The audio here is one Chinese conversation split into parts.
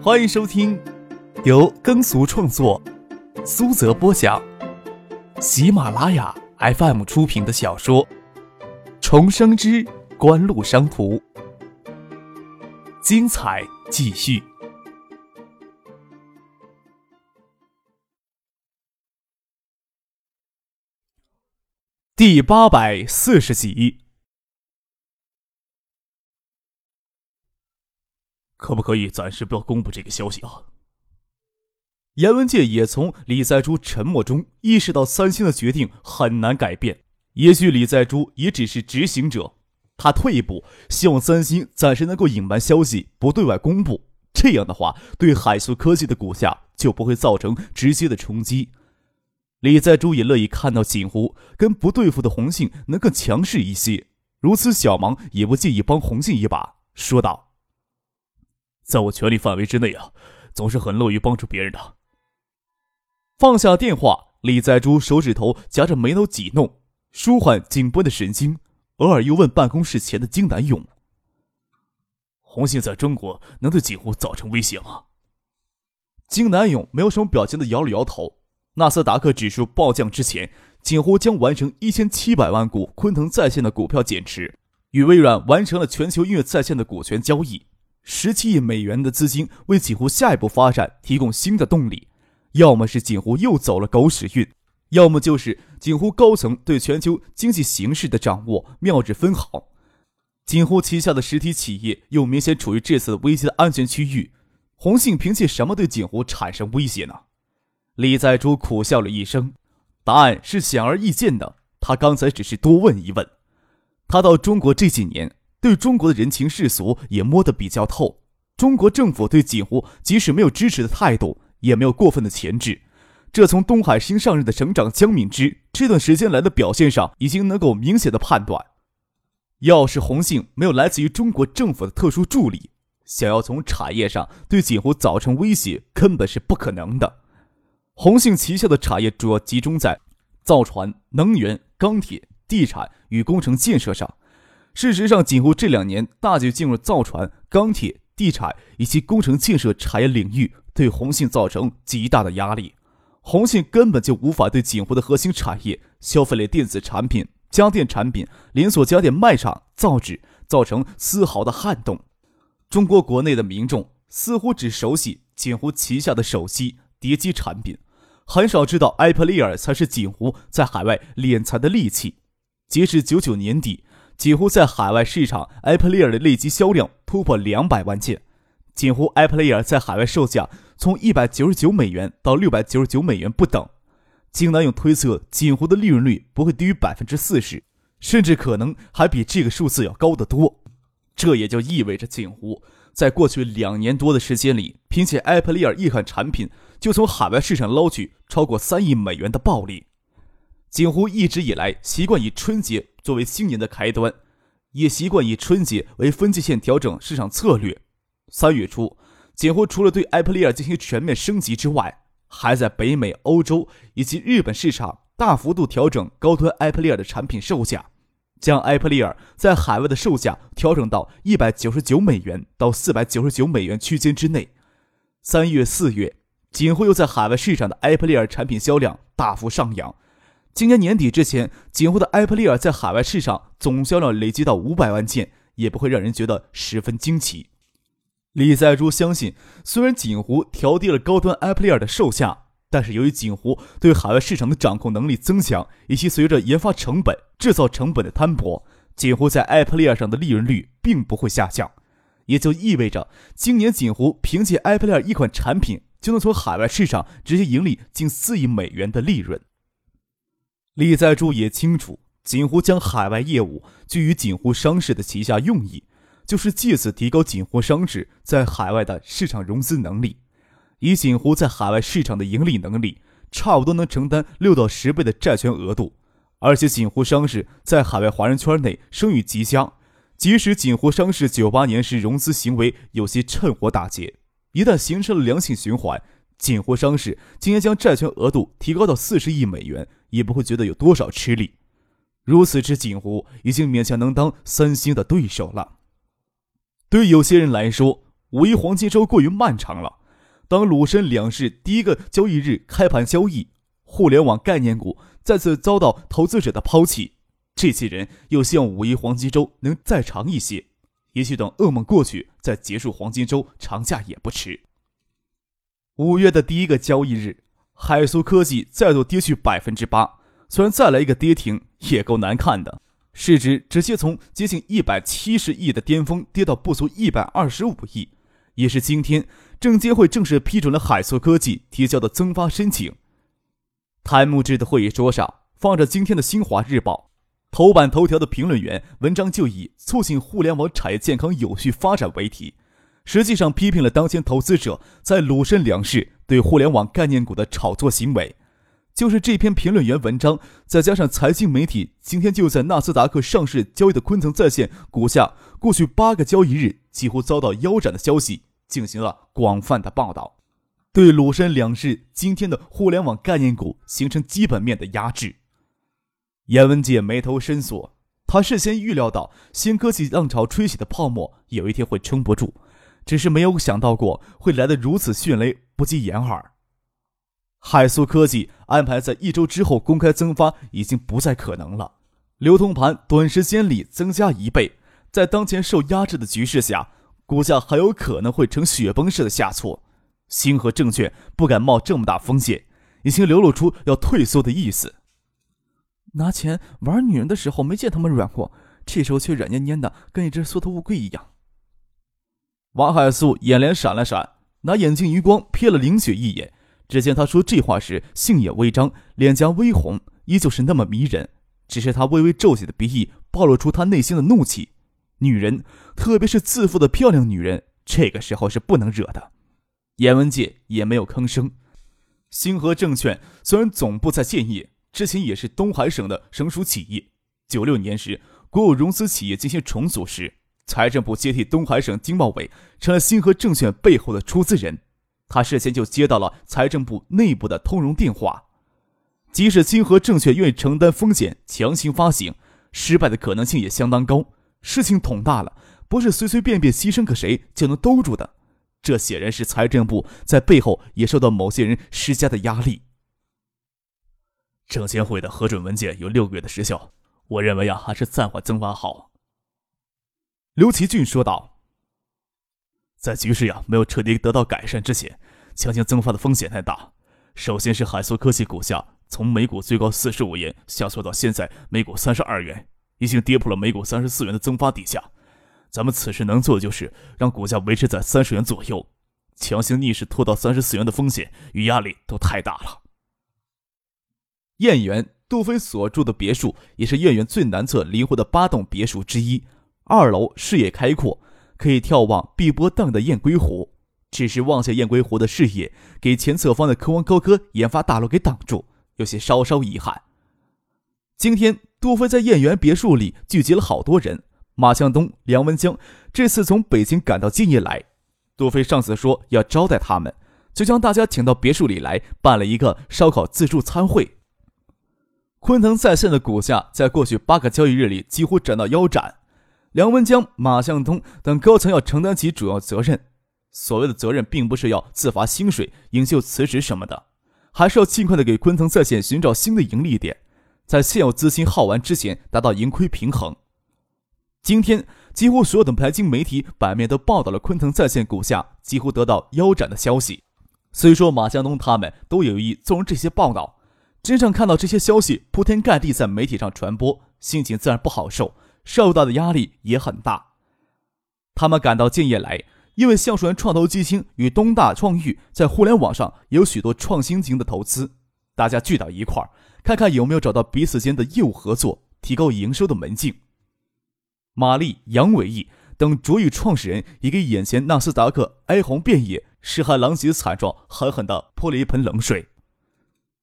欢迎收听由耕俗创作、苏泽播讲、喜马拉雅 FM 出品的小说《重生之官路商途》，精彩继续，第八百四十集。可不可以暂时不要公布这个消息啊？严文介也从李在珠沉默中意识到三星的决定很难改变。也许李在珠也只是执行者，他退一步，希望三星暂时能够隐瞒消息，不对外公布。这样的话，对海素科技的股价就不会造成直接的冲击。李在珠也乐意看到锦湖跟不对付的红杏能更强势一些，如此小忙也不介意帮红杏一把，说道。在我权力范围之内啊，总是很乐于帮助别人的。放下电话，李在珠手指头夹着眉头挤弄，舒缓紧绷的神经，偶尔又问办公室前的金南勇：“红杏在中国能对锦湖造成威胁吗？”金南勇没有什么表情的摇了摇头。纳斯达克指数暴降之前，锦湖将完成一千七百万股昆腾在线的股票减持，与微软完成了全球音乐在线的股权交易。十七亿美元的资金为锦湖下一步发展提供新的动力，要么是锦湖又走了狗屎运，要么就是锦湖高层对全球经济形势的掌握妙至分毫。锦湖旗下的实体企业又明显处于这次危机的安全区域，红杏凭借什么对锦湖产生威胁呢？李在珠苦笑了一声，答案是显而易见的。他刚才只是多问一问。他到中国这几年。对中国的人情世俗也摸得比较透。中国政府对锦湖即使没有支持的态度，也没有过分的钳制。这从东海新上任的省长江敏之这段时间来的表现上，已经能够明显的判断。要是红杏没有来自于中国政府的特殊助力，想要从产业上对锦湖造成威胁，根本是不可能的。红杏旗下的产业主要集中在造船、能源、钢铁、地产与工程建设上。事实上，锦湖这两年大举进入造船、钢铁、地产以及工程建设产业领域，对红信造成极大的压力。红信根本就无法对锦湖的核心产业——消费类电子产品、家电产品、连锁家电卖场、造纸造成丝毫的撼动。中国国内的民众似乎只熟悉锦湖旗下的手机、碟机产品，很少知道埃普利尔才是锦湖在海外敛财的利器。截至九九年底。几乎在海外市场，iPlayer 的累计销量突破两百万件。几乎 iPlayer 在海外售价从一百九十九美元到六百九十九美元不等。金南勇推测，锦湖的利润率不会低于百分之四十，甚至可能还比这个数字要高得多。这也就意味着，锦湖在过去两年多的时间里，凭借 iPlayer 一款产品，就从海外市场捞取超过三亿美元的暴利。锦湖一直以来习惯以春节作为新年的开端，也习惯以春节为分界线调整市场策略。三月初，锦湖除了对 iPlayer 进行全面升级之外，还在北美、欧洲以及日本市场大幅度调整高端 iPlayer 的产品售价，将 iPlayer 在海外的售价调整到一百九十九美元到四百九十九美元区间之内。三月、四月，锦湖又在海外市场的 iPlayer 产品销量大幅上扬。今年年底之前，锦湖的埃普利尔在海外市场总销量累积到五百万件，也不会让人觉得十分惊奇。李在洙相信，虽然锦湖调低了高端埃普利尔的售价，但是由于锦湖对海外市场的掌控能力增强，以及随着研发成本、制造成本的摊薄，锦湖在埃普利尔上的利润率并不会下降。也就意味着，今年锦湖凭借埃普利尔一款产品，就能从海外市场直接盈利近四亿美元的利润。李在柱也清楚，锦湖将海外业务居于锦湖商事的旗下，用意就是借此提高锦湖商事在海外的市场融资能力。以锦湖在海外市场的盈利能力，差不多能承担六到十倍的债权额度。而且锦湖商事在海外华人圈内声誉极佳，即使锦湖商事九八年时融资行为有些趁火打劫，一旦形成了良性循环。锦湖商事今年将债权额度提高到四十亿美元，也不会觉得有多少吃力。如此之锦湖已经勉强能当三星的对手了。对有些人来说，五一黄金周过于漫长了。当鲁深两市第一个交易日开盘交易，互联网概念股再次遭到投资者的抛弃，这些人又希望五一黄金周能再长一些，也许等噩梦过去再结束黄金周长假也不迟。五月的第一个交易日，海苏科技再度跌去百分之八，虽然再来一个跌停，也够难看的。市值直接从接近一百七十亿的巅峰跌到不足一百二十五亿，也是今天。证监会正式批准了海苏科技提交的增发申请。谭木志的会议桌上放着今天的《新华日报》头版头条的评论员文章，就以“促进互联网产业健康有序发展”为题，实际上批评了当前投资者在鲁深两市对互联网概念股的炒作行为。就是这篇评论员文章，再加上财经媒体今天就在纳斯达克上市交易的昆腾在线股价，过去八个交易日几乎遭到腰斩的消息。进行了广泛的报道，对鲁深两市今天的互联网概念股形成基本面的压制。严文杰眉头深锁，他事先预料到新科技浪潮吹起的泡沫有一天会撑不住，只是没有想到过会来得如此迅雷不及掩耳。海苏科技安排在一周之后公开增发已经不再可能了，流通盘短时间里增加一倍，在当前受压制的局势下。股价很有可能会呈雪崩式的下挫，星河证券不敢冒这么大风险，已经流露出要退缩的意思。拿钱玩女人的时候没见他们软过，这时候却软蔫蔫的，跟一只缩头乌龟一样。王海素眼帘闪了闪，拿眼镜余光瞥了林雪一眼，只见他说这话时杏眼微张，脸颊微红，依旧是那么迷人。只是他微微皱起的鼻翼，暴露出他内心的怒气。女人，特别是自负的漂亮女人，这个时候是不能惹的。严文界也没有吭声。星河证券虽然总部在建业，之前也是东海省的省属企业。九六年时，国有融资企业进行重组时，财政部接替东海省经贸委，成了星河证券背后的出资人。他事先就接到了财政部内部的通融电话，即使星河证券愿意承担风险强行发行，失败的可能性也相当高。事情捅大了，不是随随便便牺牲个谁就能兜住的。这显然是财政部在背后也受到某些人施加的压力。证监会的核准文件有六个月的时效，我认为啊，还是暂缓增发好。刘奇俊说道：“在局势呀没有彻底得到改善之前，强行增发的风险太大。首先是海苏科技股价从每股最高四十五元下挫到现在每股三十二元。”已经跌破了每股三十四元的增发底下，咱们此时能做的就是让股价维持在三十元左右，强行逆势拖到三十四元的风险与压力都太大了。燕园杜飞所住的别墅也是燕园最南侧临湖的八栋别墅之一，二楼视野开阔，可以眺望碧波荡的雁归湖。只是望向雁归湖的视野，给前侧方的科王高科研发大楼给挡住，有些稍稍遗憾。今天。杜飞在燕园别墅里聚集了好多人，马向东、梁文江这次从北京赶到建业来。杜飞上次说要招待他们，就将大家请到别墅里来，办了一个烧烤自助餐会。昆腾在线的股价在过去八个交易日里几乎涨到腰斩，梁文江、马向东等高层要承担起主要责任。所谓的责任，并不是要自罚薪水、引咎辞职什么的，还是要尽快的给昆腾在线寻找新的盈利点。在现有资金耗完之前达到盈亏平衡。今天几乎所有的财经媒体版面都报道了昆腾在线股价几乎得到腰斩的消息。虽说马向东他们都有意纵容这些报道，真正看到这些消息铺天盖地在媒体上传播，心情自然不好受，受到的压力也很大。他们赶到建业来，因为橡树园创投基金与东大创育在互联网上有许多创新型的投资，大家聚到一块儿。看看有没有找到彼此间的业务合作、提高营收的门径。马丽、杨伟毅等卓宇创始人也给眼前纳斯达克哀鸿遍野、尸骸狼藉惨状狠狠地泼了一盆冷水。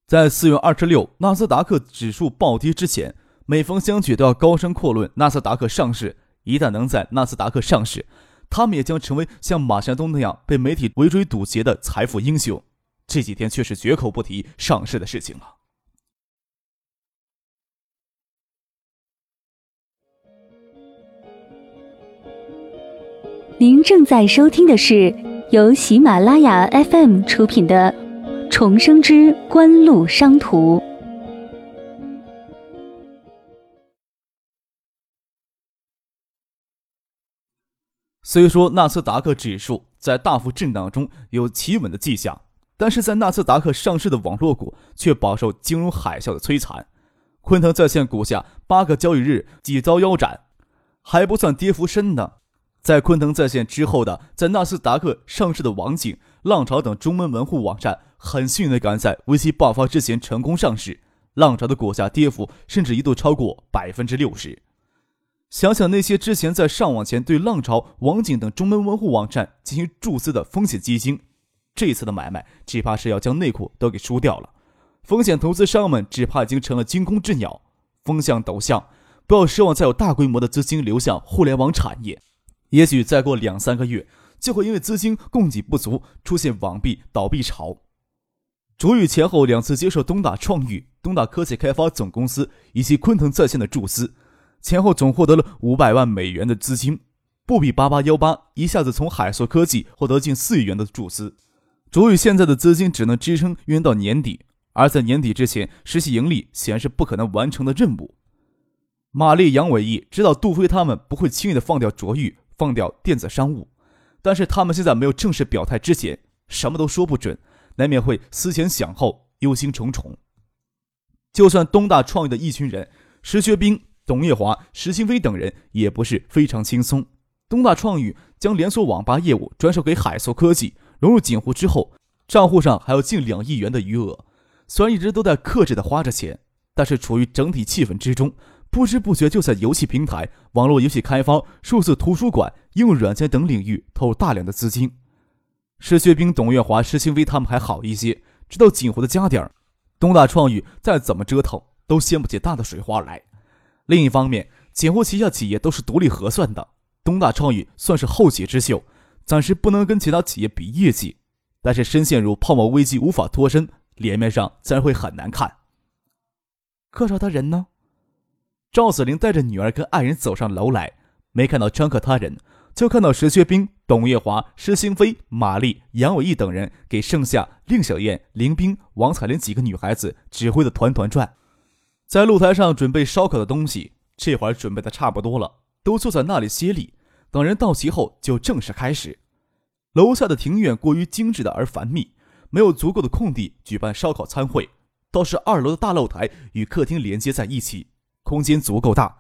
在四月二十六纳斯达克指数暴跌之前，每逢相聚都要高声阔论纳斯达克上市。一旦能在纳斯达克上市，他们也将成为像马向东那样被媒体围追堵截的财富英雄。这几天却是绝口不提上市的事情了。您正在收听的是由喜马拉雅 FM 出品的《重生之官路商途》。虽说纳斯达克指数在大幅震荡中有企稳的迹象，但是在纳斯达克上市的网络股却饱受金融海啸的摧残。昆腾在线股价八个交易日即遭腰斩，还不算跌幅深的。在昆腾在线之后的，在纳斯达克上市的网景、浪潮等中文门户网站，很幸运的赶在危机爆发之前成功上市。浪潮的股价跌幅甚至一度超过百分之六十。想想那些之前在上网前对浪潮、网景等中门门户网站进行注资的风险基金，这次的买卖只怕是要将内裤都给输掉了。风险投资商们只怕已经成了惊弓之鸟。风向陡向，不要奢望再有大规模的资金流向互联网产业。也许再过两三个月，就会因为资金供给不足，出现网币倒闭潮。卓宇前后两次接受东大创育、东大科技开发总公司以及昆腾在线的注资，前后总获得了五百万美元的资金，不比八八幺八一下子从海硕科技获得近四亿元的注资。卓宇现在的资金只能支撑运到年底，而在年底之前实现盈利，显然是不可能完成的任务。玛丽、杨伟毅知道杜飞他们不会轻易的放掉卓宇。放掉电子商务，但是他们现在没有正式表态之前，什么都说不准，难免会思前想后，忧心忡忡。就算东大创业的一群人，石学兵、董跃华、石新飞等人也不是非常轻松。东大创意将连锁网吧业务转手给海硕科技，融入锦湖之后，账户上还有近两亿元的余额。虽然一直都在克制的花着钱，但是处于整体气氛之中。不知不觉就在游戏平台、网络游戏开发、数字图书馆、应用软件等领域投入大量的资金。石学兵、董月华、石新飞他们还好一些，知道锦湖的家底儿。东大创意再怎么折腾，都掀不起大的水花来。另一方面，锦湖旗下企业都是独立核算的，东大创意算是后起之秀，暂时不能跟其他企业比业绩。但是深陷入泡沫危机无法脱身，脸面上自然会很难看。客少他人呢？赵子玲带着女儿跟爱人走上楼来，没看到张克他人，就看到石学兵、董月华、施兴飞、马丽、杨伟毅等人给盛夏、令小燕、林冰、王彩玲几个女孩子指挥的团团转，在露台上准备烧烤的东西。这会儿准备的差不多了，都坐在那里歇力。等人到齐后，就正式开始。楼下的庭院过于精致的而繁密，没有足够的空地举办烧烤餐会，倒是二楼的大露台与客厅连接在一起。空间足够大，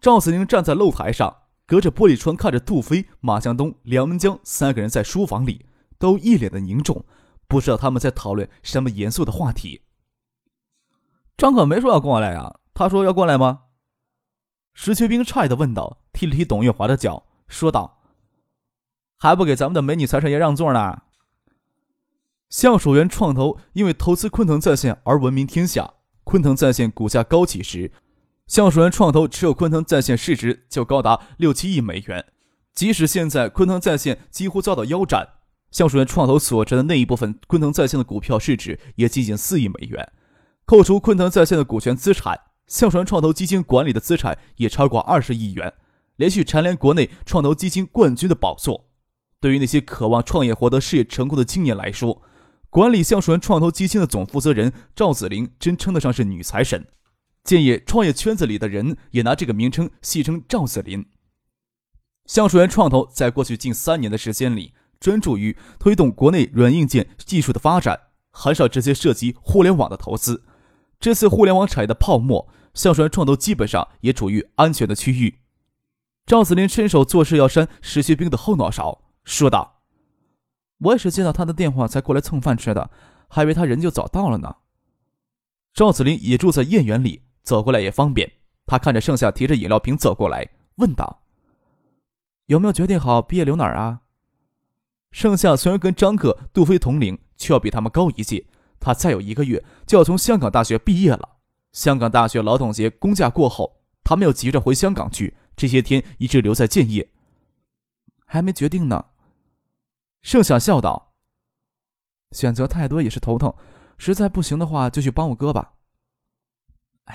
赵子宁站在露台上，隔着玻璃窗看着杜飞、马向东、梁文江三个人在书房里，都一脸的凝重，不知道他们在讨论什么严肃的话题。张可没说要过来呀，他说要过来吗？石学兵诧异的问道，踢了踢董月华的脚，说道：“还不给咱们的美女财神爷让座呢？”橡树园创投因为投资昆腾在线而闻名天下，昆腾在线股价高起时。橡树园创投持有昆腾在线市值就高达六七亿美元，即使现在昆腾在线几乎遭到腰斩，橡树园创投所占的那一部分昆腾在线的股票市值也接近四亿美元。扣除昆腾在线的股权资产，橡树园创投基金管理的资产也超过二十亿元，连续蝉联国内创投基金冠军的宝座。对于那些渴望创业获得事业成功的青年来说，管理橡树园创投基金的总负责人赵子林真称得上是女财神。建议创业圈子里的人也拿这个名称戏称赵子林。橡树园创投在过去近三年的时间里，专注于推动国内软硬件技术的发展，很少直接涉及互联网的投资。这次互联网产业的泡沫，橡树园创投基本上也处于安全的区域。赵子林伸手做事要扇石学兵的后脑勺，说道：“我也是接到他的电话才过来蹭饭吃的，还以为他人就早到了呢。”赵子林也住在燕园里。走过来也方便。他看着盛夏提着饮料瓶走过来，问道：“有没有决定好毕业留哪儿啊？”盛夏虽然跟张克、杜飞同龄，却要比他们高一届。他再有一个月就要从香港大学毕业了。香港大学劳动节公假过后，他没有急着回香港去，这些天一直留在建业。还没决定呢。盛夏笑道：“选择太多也是头疼，实在不行的话就去帮我哥吧。”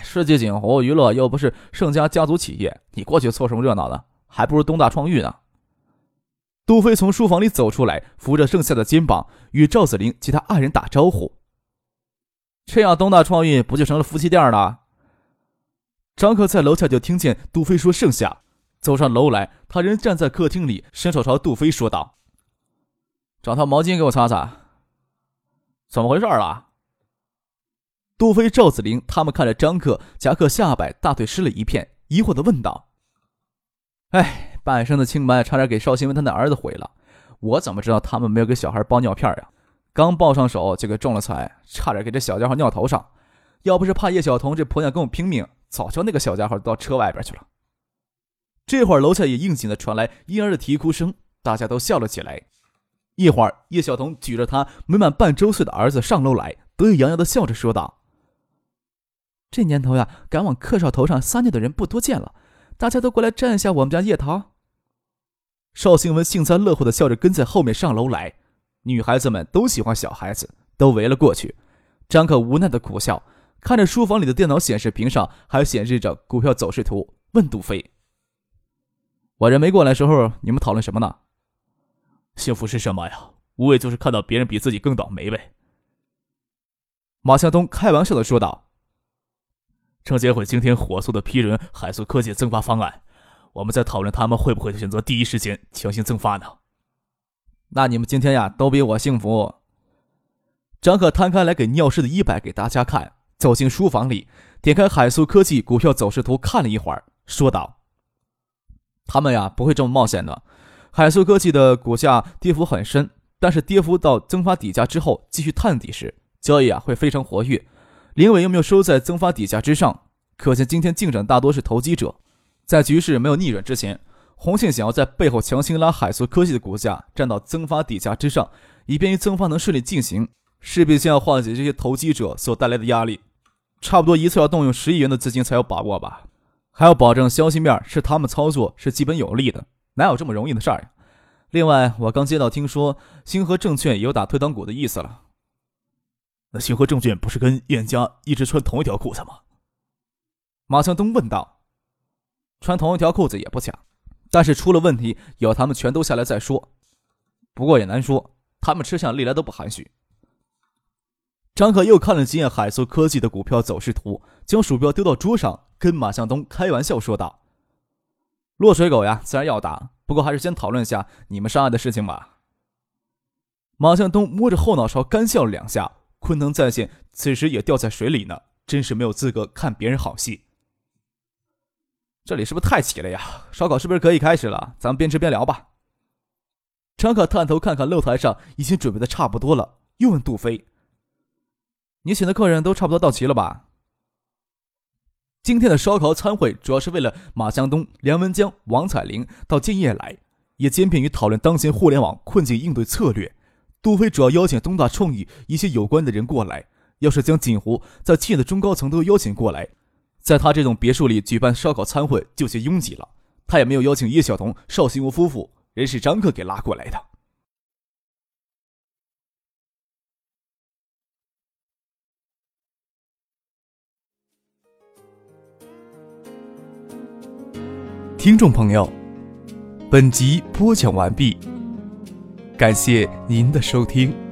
世纪锦湖娱乐又不是盛家家族企业，你过去凑什么热闹呢？还不如东大创育呢。杜飞从书房里走出来，扶着盛夏的肩膀，与赵子林及他爱人打招呼。这样，东大创运不就成了夫妻店了？张克在楼下就听见杜飞说：“剩下。”走上楼来，他人站在客厅里，伸手朝杜飞说道：“找套毛巾给我擦擦。”怎么回事啊？杜飞、赵子林他们看着张克夹克下摆，大腿湿了一片，疑惑的问道：“哎，半生的清白差点给邵新文他那儿子毁了，我怎么知道他们没有给小孩包尿片呀？”刚抱上手就给中了彩，差点给这小家伙尿头上。要不是怕叶晓彤这婆娘跟我拼命，早就那个小家伙到车外边去了。这会儿楼下也应景的传来婴儿的啼哭声，大家都笑了起来。一会儿，叶晓彤举着他没满半周岁的儿子上楼来，得意洋洋的笑着说道：“这年头呀，敢往客少头上撒尿的人不多见了，大家都过来沾一下我们家叶桃。”邵兴文幸灾乐祸的笑着跟在后面上楼来。女孩子们都喜欢小孩子，都围了过去。张可无奈的苦笑，看着书房里的电脑显示屏上还显示着股票走势图，问杜飞：“我人没过来时候，你们讨论什么呢？幸福是什么呀？无非就是看到别人比自己更倒霉呗。”马向东开玩笑的说道：“证监会今天火速的批准海速科技增发方案，我们在讨论他们会不会选择第一时间强行增发呢？”那你们今天呀，都比我幸福。张可摊开来给尿湿的衣摆给大家看，走进书房里，点开海素科技股票走势图看了一会儿，说道：“他们呀，不会这么冒险的。海素科技的股价跌幅很深，但是跌幅到增发底价之后继续探底时，交易啊会非常活跃。林伟又没有收在增发底价之上，可见今天进展大多是投机者，在局势没有逆转之前。”红信想要在背后强行拉海素科技的股价站到增发底价之上，以便于增发能顺利进行，势必先要化解这些投机者所带来的压力。差不多一次要动用十亿元的资金才有把握吧？还要保证消息面是他们操作是基本有利的，哪有这么容易的事儿呀？另外，我刚接到听说星河证券有打退堂鼓的意思了。那星河证券不是跟燕家一直穿同一条裤子吗？马向东问道。穿同一条裤子也不假。但是出了问题，要他们全都下来再说。不过也难说，他们吃相历来都不含蓄。张可又看了几眼海素科技的股票走势图，将鼠标丢到桌上，跟马向东开玩笑说道：“落水狗呀，自然要打，不过还是先讨论下你们上岸的事情吧。”马向东摸着后脑勺干笑了两下。昆腾在线此时也掉在水里呢，真是没有资格看别人好戏。这里是不是太挤了呀？烧烤是不是可以开始了？咱们边吃边聊吧。张可探头看看露台上已经准备的差不多了，又问杜飞：“你请的客人都差不多到齐了吧？”今天的烧烤餐会主要是为了马向东、梁文江、王彩玲到建业来，也兼并于讨论当前互联网困境应对策略。杜飞主要邀请东大创意一些有关的人过来，要是将锦湖在企业的中高层都邀请过来。在他这栋别墅里举办烧烤餐会就些拥挤了，他也没有邀请叶晓彤、邵新武夫妇，人是张克给拉过来的。听众朋友，本集播讲完毕，感谢您的收听。